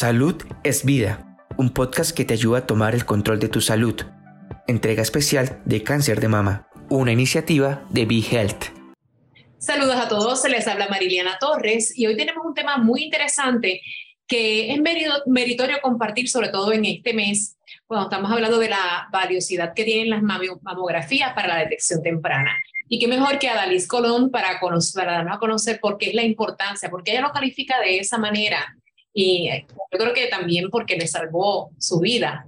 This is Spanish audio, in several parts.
Salud es vida, un podcast que te ayuda a tomar el control de tu salud. Entrega especial de cáncer de mama, una iniciativa de Be Health. Saludos a todos, se les habla Mariliana Torres y hoy tenemos un tema muy interesante que es meritorio compartir, sobre todo en este mes, cuando estamos hablando de la valiosidad que tienen las mamografías para la detección temprana. Y qué mejor que a Dalis Colón para, darnos a conocer por qué es la importancia, porque ella lo califica de esa manera y yo creo que también porque le salvó su vida.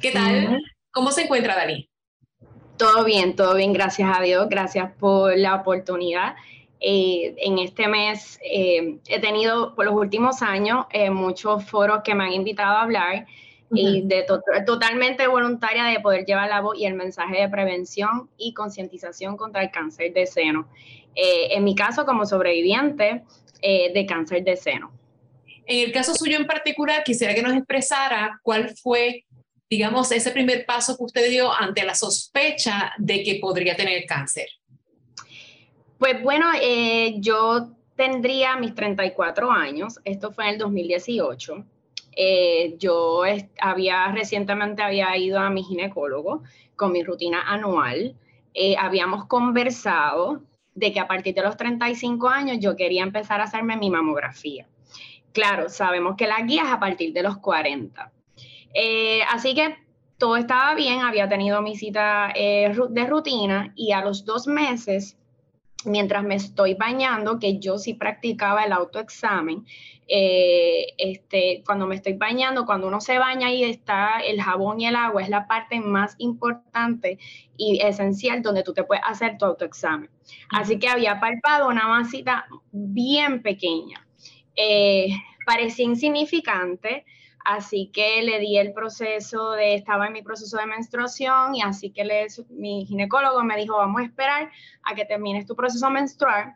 ¿Qué tal? ¿Cómo se encuentra Dalí? Todo bien, todo bien, gracias a Dios, gracias por la oportunidad. Eh, en este mes eh, he tenido por los últimos años eh, muchos foros que me han invitado a hablar y de totalmente voluntaria de poder llevar la voz y el mensaje de prevención y concientización contra el cáncer de seno. en mi caso, como sobreviviente de cáncer de seno. En el caso suyo en particular, quisiera que nos expresara cuál fue, digamos, ese primer paso que usted dio ante la sospecha de que podría tener cáncer. Pues bueno, eh, yo tendría mis 34 años, esto fue en el 2018. Eh, yo había recientemente había ido a mi ginecólogo con mi rutina anual. Eh, habíamos conversado de que a partir de los 35 años yo quería empezar a hacerme mi mamografía. Claro, sabemos que la guía es a partir de los 40. Eh, así que todo estaba bien, había tenido mi cita eh, de rutina y a los dos meses, mientras me estoy bañando, que yo sí practicaba el autoexamen, eh, este, cuando me estoy bañando, cuando uno se baña y está el jabón y el agua, es la parte más importante y esencial donde tú te puedes hacer tu autoexamen. Así que había palpado una masita bien pequeña. Eh, parecía insignificante, así que le di el proceso de, estaba en mi proceso de menstruación y así que le, mi ginecólogo me dijo, vamos a esperar a que termines tu proceso menstrual,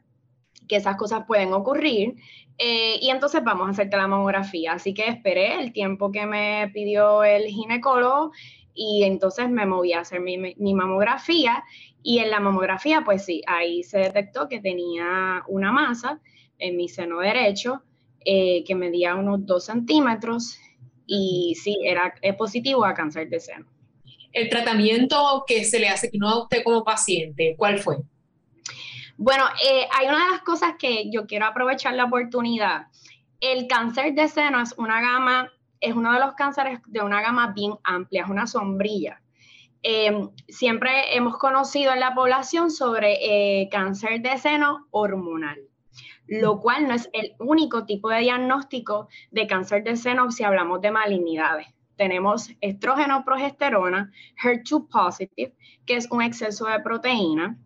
que esas cosas pueden ocurrir, eh, y entonces vamos a hacerte la mamografía. Así que esperé el tiempo que me pidió el ginecólogo y entonces me moví a hacer mi, mi, mamografía y en la mamografía, pues sí, ahí se detectó que tenía una masa en mi seno derecho eh, que medía unos 2 centímetros y sí, era positivo a cáncer de seno. El tratamiento que se le asignó a usted como paciente, ¿cuál fue? Bueno, eh, hay una de las cosas que yo quiero aprovechar la oportunidad. El cáncer de seno es una gama, es uno de los cánceres de una gama bien amplia, es una sombrilla. Eh, siempre hemos conocido en la población sobre cáncer de seno hormonal lo cual no es el único tipo de diagnóstico de cáncer de seno si hablamos de malignidades. Tenemos estrógeno, progesterona, HER2 positive, que es un exceso de proteína,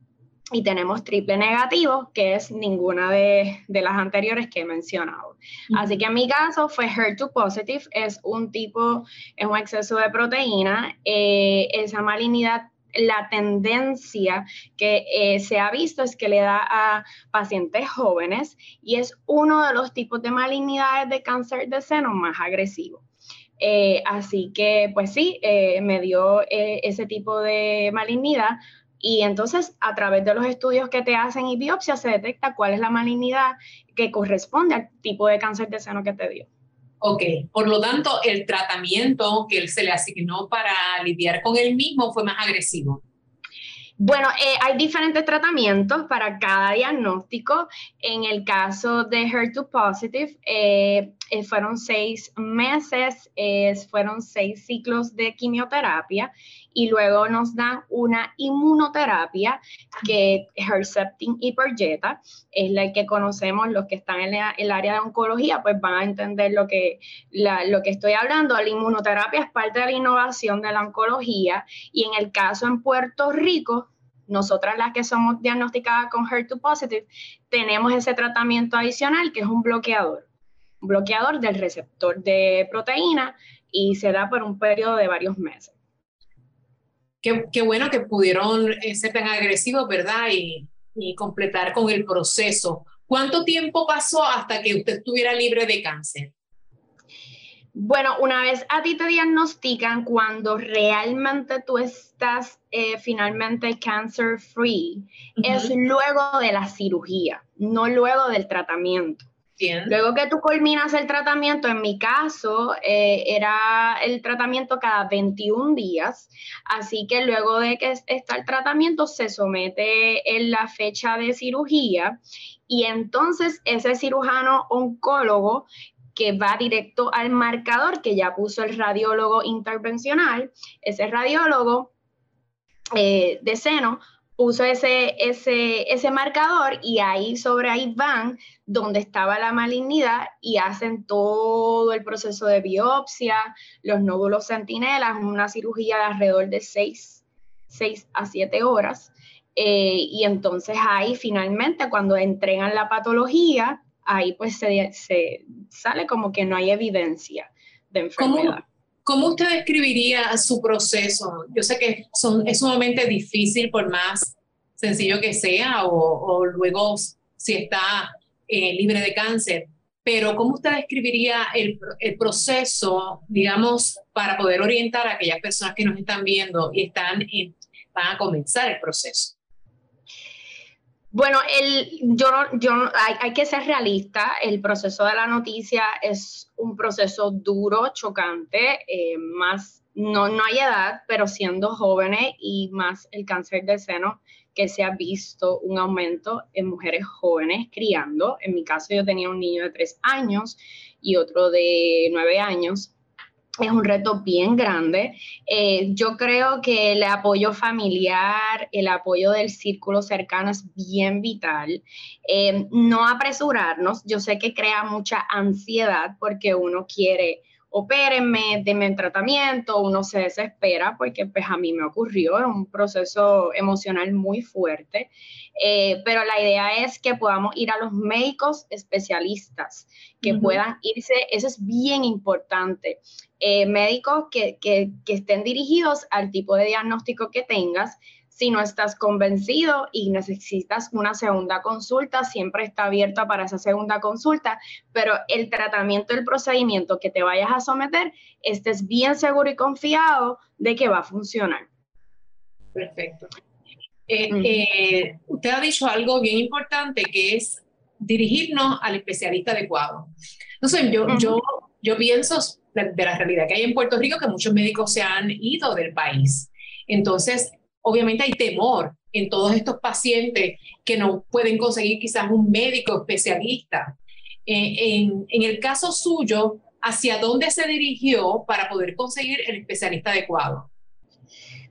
y tenemos triple negativo, que es ninguna de, las anteriores que he mencionado. Así que en mi caso fue HER2 positive, es un tipo, es un exceso de proteína. Eh, esa malignidad la tendencia que eh, se ha visto es que le da a pacientes jóvenes y es uno de los tipos de malignidades de cáncer de seno más agresivos. Eh, así que, pues sí, eh, me dio ese tipo de malignidad y entonces a través de los estudios que te hacen y biopsia se detecta cuál es la malignidad que corresponde al tipo de cáncer de seno que te dio. Ok, por lo tanto, el tratamiento que se le asignó para lidiar con él mismo fue más agresivo. Bueno, eh, hay diferentes tratamientos para cada diagnóstico. En el caso de HER2 positive, eh, eh, fueron seis meses, fueron seis ciclos de quimioterapia y luego nos dan una inmunoterapia que Herceptin y Perjeta es la que conocemos los que están en el área de oncología, pues van a entender lo que, lo que estoy hablando. La inmunoterapia es parte de la innovación de la oncología y en el caso en Puerto Rico, nosotras las que somos diagnosticadas con HER2 positive, tenemos ese tratamiento adicional que es un bloqueador, bloqueador del receptor de proteína y se da por un periodo de varios meses. Qué, bueno que pudieron eh, ser tan agresivos, ¿verdad? Y, y completar con el proceso. ¿Cuánto tiempo pasó hasta que usted estuviera libre de cáncer? Bueno, una vez a ti te diagnostican cuando realmente tú estás eh, finalmente cancer free, es luego de la cirugía, no luego del tratamiento. Luego que tú culminas el tratamiento, en mi caso, eh, era el tratamiento cada 21 días, así que luego de que está el tratamiento, se somete en la fecha de cirugía. Y entonces ese cirujano oncólogo que va directo al marcador que ya puso el radiólogo intervencional, ese radiólogo eh, de seno puso ese, ese, ese marcador y ahí sobre ahí van donde estaba la malignidad y hacen todo el proceso de biopsia, los nódulos centinelas, una cirugía de alrededor de 6, a 7 horas. Eh, y entonces ahí finalmente cuando entregan la patología, ahí pues se, se sale como que no hay evidencia de enfermedad. ¿Cómo usted describiría su proceso? Yo sé que son, es sumamente difícil por más sencillo que sea o, luego si está eh, libre de cáncer, pero ¿cómo usted describiría el, proceso, digamos, para poder orientar a aquellas personas que nos están viendo y están van a comenzar el proceso? Bueno, el, yo, yo, hay, hay, que ser realista. El proceso de la noticia es un proceso duro, chocante, eh, más no, no hay edad, pero siendo jóvenes y más el cáncer de seno, que se ha visto un aumento en mujeres jóvenes criando. En mi caso, yo tenía un niño de tres años y otro de nueve años es un reto bien grande. Eh, yo creo que el apoyo familiar, el apoyo del círculo cercano es bien vital. Eh, no apresurarnos, yo sé que crea mucha ansiedad porque uno quiere opérenme, denme tratamiento, uno se desespera porque pues a mí me ocurrió, es un proceso emocional muy fuerte, eh, pero la idea es que podamos ir a los médicos especialistas, que puedan irse, eso es bien importante, eh, médicos que, que, que estén dirigidos al tipo de diagnóstico que tengas, si no estás convencido y necesitas una segunda consulta, siempre está abierta para esa segunda consulta, pero el tratamiento, el procedimiento que te vayas a someter, estés bien seguro y confiado de que va a funcionar. Perfecto. Eh, eh, usted ha dicho algo bien importante que es dirigirnos al especialista adecuado. Entonces, yo, yo, yo pienso de, de la realidad que hay en Puerto Rico que muchos médicos se han ido del país. Entonces, obviamente hay temor en todos estos pacientes que no pueden conseguir quizás un médico especialista. Eh, en, el caso suyo, ¿hacia dónde se dirigió para poder conseguir el especialista adecuado?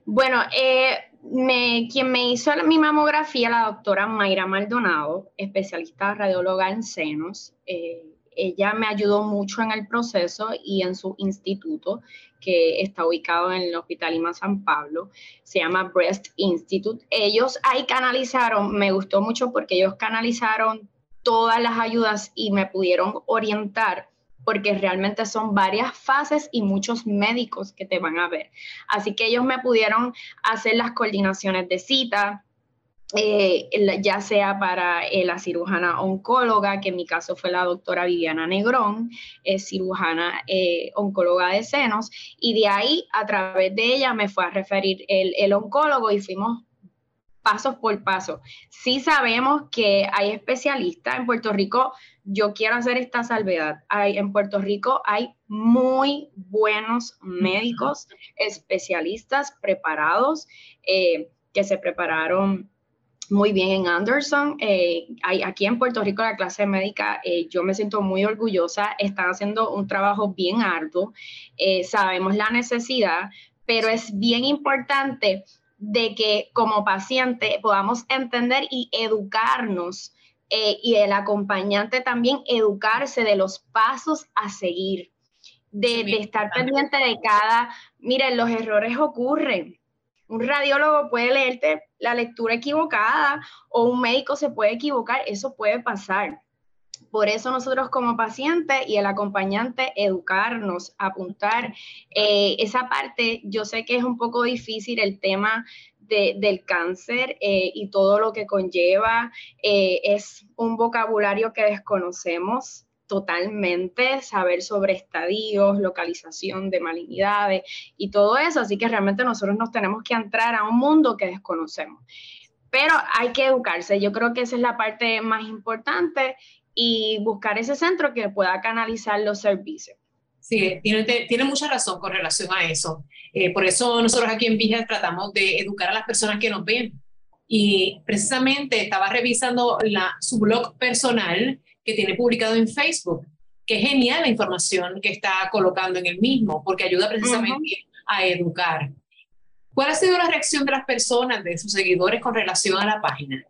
Bueno, eh, me, quien me hizo mi mamografía, la doctora Mayra Maldonado, especialista radióloga en senos, eh, ella me ayudó mucho en el proceso y en su instituto que está ubicado en el Hospital Lima San Pablo, se llama Breast Institute. Ellos ahí canalizaron, me gustó mucho porque ellos canalizaron todas las ayudas y me pudieron orientar porque realmente son varias fases y muchos médicos que te van a ver. Así que ellos me pudieron hacer las coordinaciones de cita, eh, ya sea para eh, la cirujana oncóloga, que en mi caso fue la doctora Viviana Negrón, es cirujana eh, oncóloga de senos, y de ahí a través de ella me fue a referir el, el oncólogo y fuimos pasos por paso. Sí sabemos que hay especialistas en Puerto Rico. Yo quiero hacer esta salvedad. Hay, en Puerto Rico hay muy buenos médicos, especialistas preparados, que se prepararon muy bien. En Anderson. Eh, hay, aquí en Puerto Rico la clase médica, eh, yo me siento muy orgullosa, están haciendo un trabajo bien arduo, eh, sabemos la necesidad, pero es bien importante de que como paciente podamos entender y educarnos y el acompañante también educarse de los pasos a seguir, de, de estar pendiente de cada, miren, los errores ocurren, un radiólogo puede leerte la lectura equivocada o un médico se puede equivocar, eso puede pasar. Por eso nosotros como pacientes y el acompañante educarnos, apuntar eh, esa parte, yo sé que es un poco difícil el tema del cáncer eh, y todo lo que conlleva, eh, es un vocabulario que desconocemos, totalmente saber sobre estadios, localización de malignidades y todo eso. Así que realmente nosotros nos tenemos que entrar a un mundo que desconocemos. Pero hay que educarse. Yo creo que esa es la parte más importante y buscar ese centro que pueda canalizar los servicios. Sí, tiene, tiene mucha razón con relación a eso. Eh, por eso nosotros aquí en Villa tratamos de educar a las personas que nos ven. Y precisamente estaba revisando la, su blog personal que tiene publicado en Facebook, que es genial la información que está colocando en el mismo, porque ayuda precisamente a educar. ¿Cuál ha sido la reacción de las personas, de sus seguidores con relación a la página?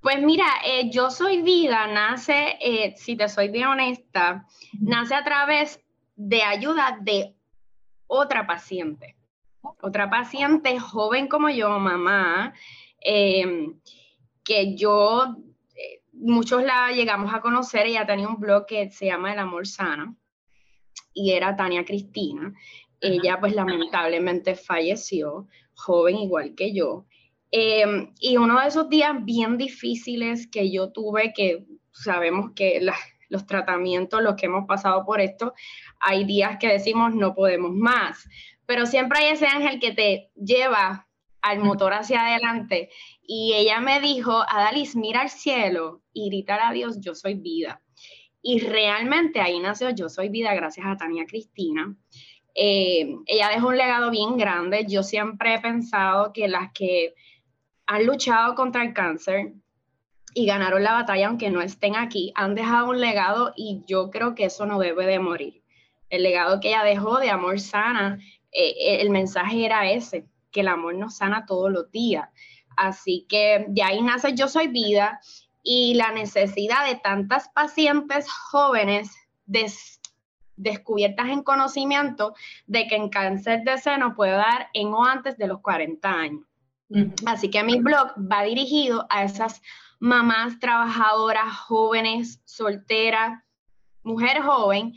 Pues mira, eh, yo soy vida, nace, eh, si te soy bien honesta, nace a través de ayuda de otra paciente. Otra paciente joven como yo, mamá, em, que yo, eh, muchos la llegamos a conocer, ella tenía un blog que se llama El Amor Sana y era Tania Cristina. Ella pues lamentablemente falleció, joven igual que yo. Em, y uno de esos días bien difíciles que yo tuve, que sabemos que los tratamientos, los que hemos pasado por esto, hay días que decimos no podemos más, pero siempre hay ese ángel que te lleva al motor hacia adelante. Y ella me dijo, Adalis, mira al cielo y gritar a Dios, yo soy vida. Y realmente ahí nació Yo Soy Vida gracias a Tania Cristina. Eh, ella dejó un legado bien grande. Yo siempre he pensado que las que han luchado contra el cáncer y ganaron la batalla, aunque no estén aquí, han dejado un legado y yo creo que eso no debe de morir. El legado que ella dejó de amor sana, eh, el mensaje era ese, que el amor nos sana todos los días. Así que de ahí nace Yo Soy Vida y la necesidad de tantas pacientes jóvenes descubiertas en conocimiento de que en cáncer de seno puede dar en o antes de los 40 años. Así que mi blog va dirigido a esas mamás trabajadoras, jóvenes, solteras, mujer joven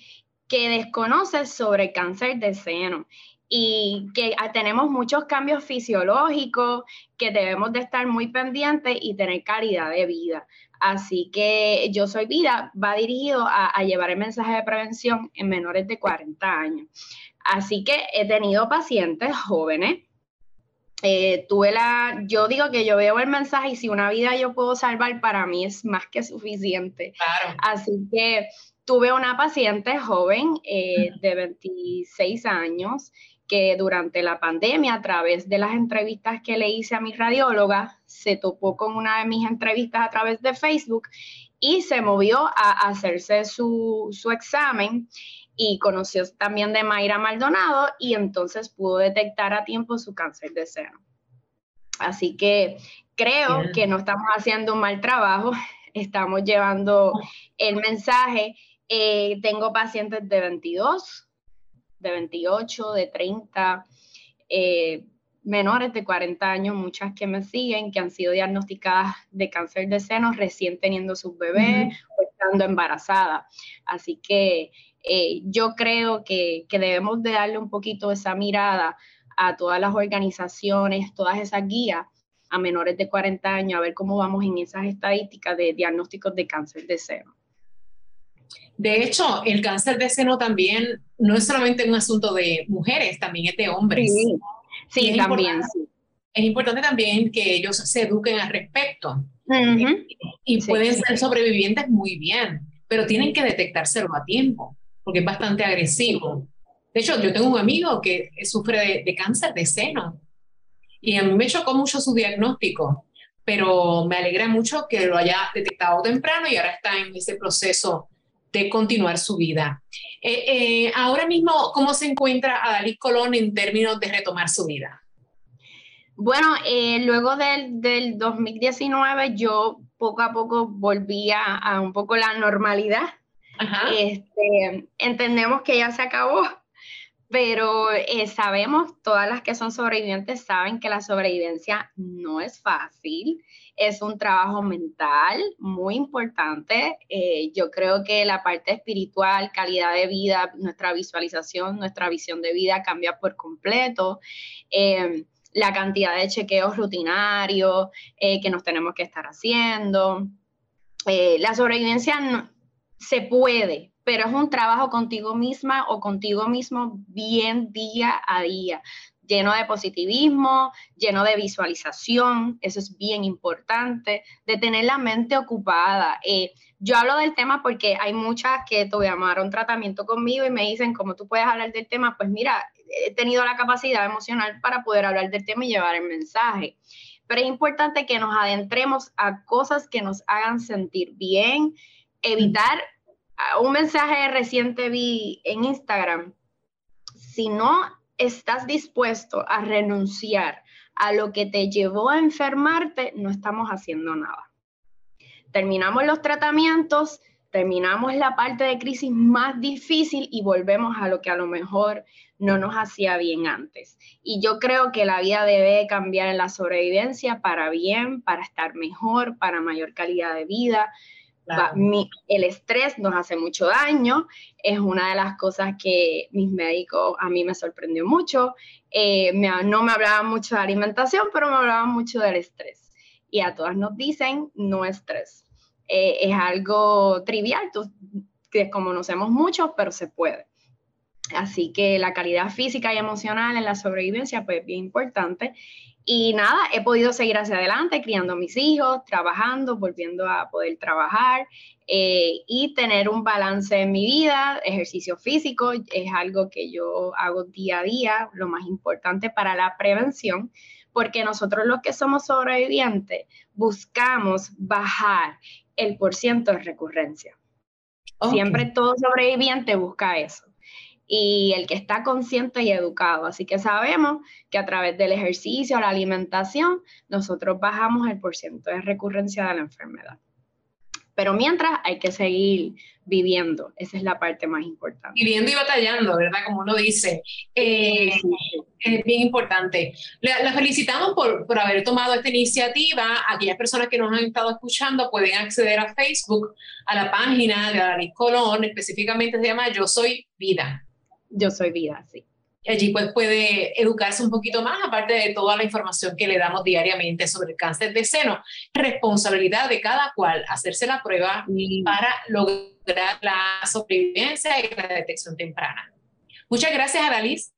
que desconoce sobre el cáncer de seno y que tenemos muchos cambios fisiológicos que debemos de estar muy pendientes y tener calidad de vida. Así que Yo Soy Vida va dirigido a, a, llevar el mensaje de prevención en menores de 40 años. Así que he tenido pacientes jóvenes eh, tuve la, yo digo que yo veo el mensaje y si una vida yo puedo salvar, para mí es más que suficiente. Así que tuve una paciente joven eh, de 26 años que durante la pandemia, a través de las entrevistas que le hice a mi radióloga, se topó con una de mis entrevistas a través de Facebook y se movió a hacerse su, su examen y conoció también de Mayra Maldonado y entonces pudo detectar a tiempo su cáncer de seno. Así que creo que no estamos haciendo un mal trabajo, estamos llevando el mensaje. Eh, tengo pacientes de 22, de 28, de 30, eh, menores de 40 años, muchas que me siguen, que han sido diagnosticadas de cáncer de seno recién teniendo sus bebés o estando embarazadas. Así que eh, yo creo que, debemos de darle un poquito esa mirada a todas las organizaciones, todas esas guías a menores de 40 años, a ver cómo vamos en esas estadísticas de diagnósticos de cáncer de seno. De hecho, el cáncer de seno también no es solamente un asunto de mujeres, también es de hombres. Sí, también. Es importante también que ellos se eduquen al respecto. Y pueden ser sobrevivientes muy bien, pero tienen que detectárselo a tiempo porque es bastante agresivo. De hecho, yo tengo un amigo que sufre de, cáncer de seno y a mí me chocó mucho su diagnóstico, pero me alegra mucho que lo haya detectado temprano y ahora está en ese proceso de continuar su vida. Eh, eh, ahora mismo, ¿cómo se encuentra Adalí Colón en términos de retomar su vida? Bueno, eh, luego del, del, 2019 yo poco a poco volví a un poco la normalidad este, entendemos que ya se acabó, pero eh, sabemos, todas las que son sobrevivientes saben que la sobrevivencia no es fácil, es un trabajo mental muy importante. Eh, yo creo que la parte espiritual, calidad de vida, nuestra visualización, nuestra visión de vida cambia por completo. Eh, la cantidad de chequeos rutinarios que nos tenemos que estar haciendo. la sobrevivencia se puede, pero es un trabajo contigo misma o contigo mismo bien día a día. lleno de positivismo, lleno de visualización, eso es bien importante, de tener la mente ocupada. Eh, yo hablo del tema porque hay muchas que tomaron tratamiento conmigo y me dicen, ¿cómo tú puedes hablar del tema? Pues mira, he tenido la capacidad emocional para poder hablar del tema y llevar el mensaje. Pero es importante que nos adentremos a cosas que nos hagan sentir bien, evitar un mensaje reciente vi en Instagram. Si no estás dispuesto a renunciar a lo que te llevó a enfermarte, no estamos haciendo nada. Terminamos los tratamientos, terminamos la parte de crisis más difícil y volvemos a lo que a lo mejor no nos hacía bien antes. Y yo creo que la vida debe cambiar en la sobrevivencia para bien, para estar mejor, para mayor calidad de vida el estrés nos hace mucho daño, es una de las cosas que mis médicos a mí me sorprendió mucho. Eh, no me hablaban mucho de alimentación, pero me hablaban mucho del estrés. Y a todas nos dicen no estrés. Eh, es algo trivial, tú, que conocemos mucho, pero se puede. Así que la calidad física y emocional en la sobrevivencia pues, es bien importante. Y nada, he podido seguir hacia adelante, criando a mis hijos, trabajando, volviendo a poder trabajar eh, y tener un balance en mi vida. Ejercicio físico es algo que yo hago día a día, lo más importante para la prevención, porque nosotros los que somos sobrevivientes buscamos bajar el porciento de recurrencia. Siempre todo sobreviviente busca eso y el que está consciente y educado. Así que sabemos que a través del ejercicio, la alimentación, nosotros bajamos el porcentaje de recurrencia de la enfermedad. Pero mientras hay que seguir viviendo, esa es la parte más importante. Viviendo y batallando, ¿verdad? Como uno dice. Eh, es bien importante. La, felicitamos por, por, haber tomado esta iniciativa. Aquellas personas que nos han estado escuchando pueden acceder a Facebook, a la página de David Colón, específicamente se llama Yo Soy Vida. Yo soy vida, sí. Allí pues puede educarse un poquito más, aparte de toda la información que le damos diariamente sobre el cáncer de seno. Responsabilidad de cada cual hacerse la prueba para lograr la sobrevivencia y la detección temprana. Muchas gracias, Aralis.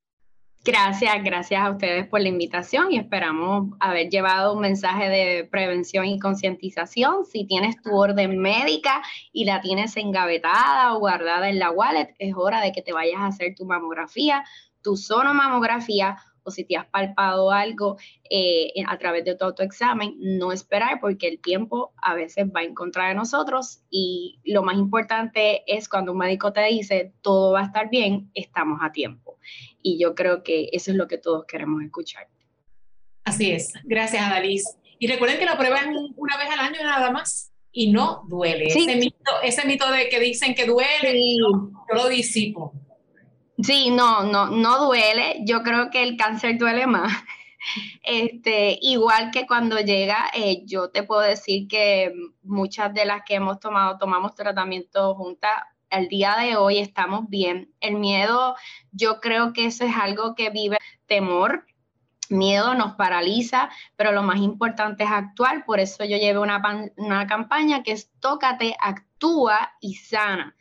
Gracias, gracias a ustedes por la invitación y esperamos haber llevado un mensaje de prevención y concientización. Si tienes tu orden médica y la tienes engavetada o guardada en la wallet, es hora de que te vayas a hacer tu mamografía, tu sonomamografía o si te has palpado algo eh, a través de tu autoexamen, no esperar porque el tiempo a veces va en contra de nosotros y lo más importante es cuando un médico te dice todo va a estar bien, estamos a tiempo. Y yo creo que eso es lo que todos queremos escuchar. Así es. Gracias, Adalys. Y recuerden que la prueba es una vez al año nada más y no duele. Ese, mito, ese mito de que dicen que duele, yo lo disipo. Sí, no, no, no duele. Yo creo que el cáncer duele más. Este, igual que cuando llega, eh, yo te puedo decir que muchas de las que hemos tomado, tomamos tratamiento juntas, al día de hoy estamos bien. El miedo, yo creo que eso es algo que vive temor. Miedo nos paraliza, pero lo más importante es actuar. Por eso yo llevo una, una campaña que es Tócate, actúa y sana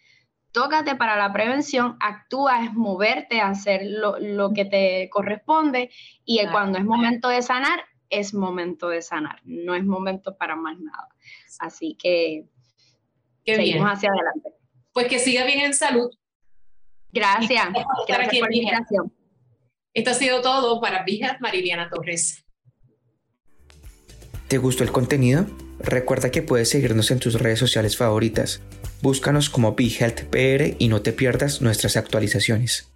tócate para la prevención, actúa, es moverte, hacer lo, que te corresponde y cuando es momento de sanar, es momento de sanar, no es momento para más nada. Así que seguimos hacia adelante. Pues que siga bien en salud. Gracias. Gracias por la invitación. Esto ha sido todo para Vijas Mariliana Torres. ¿Te gustó el contenido? Recuerda que puedes seguirnos en tus redes sociales favoritas. Búscanos como BeHealthPR y no te pierdas nuestras actualizaciones.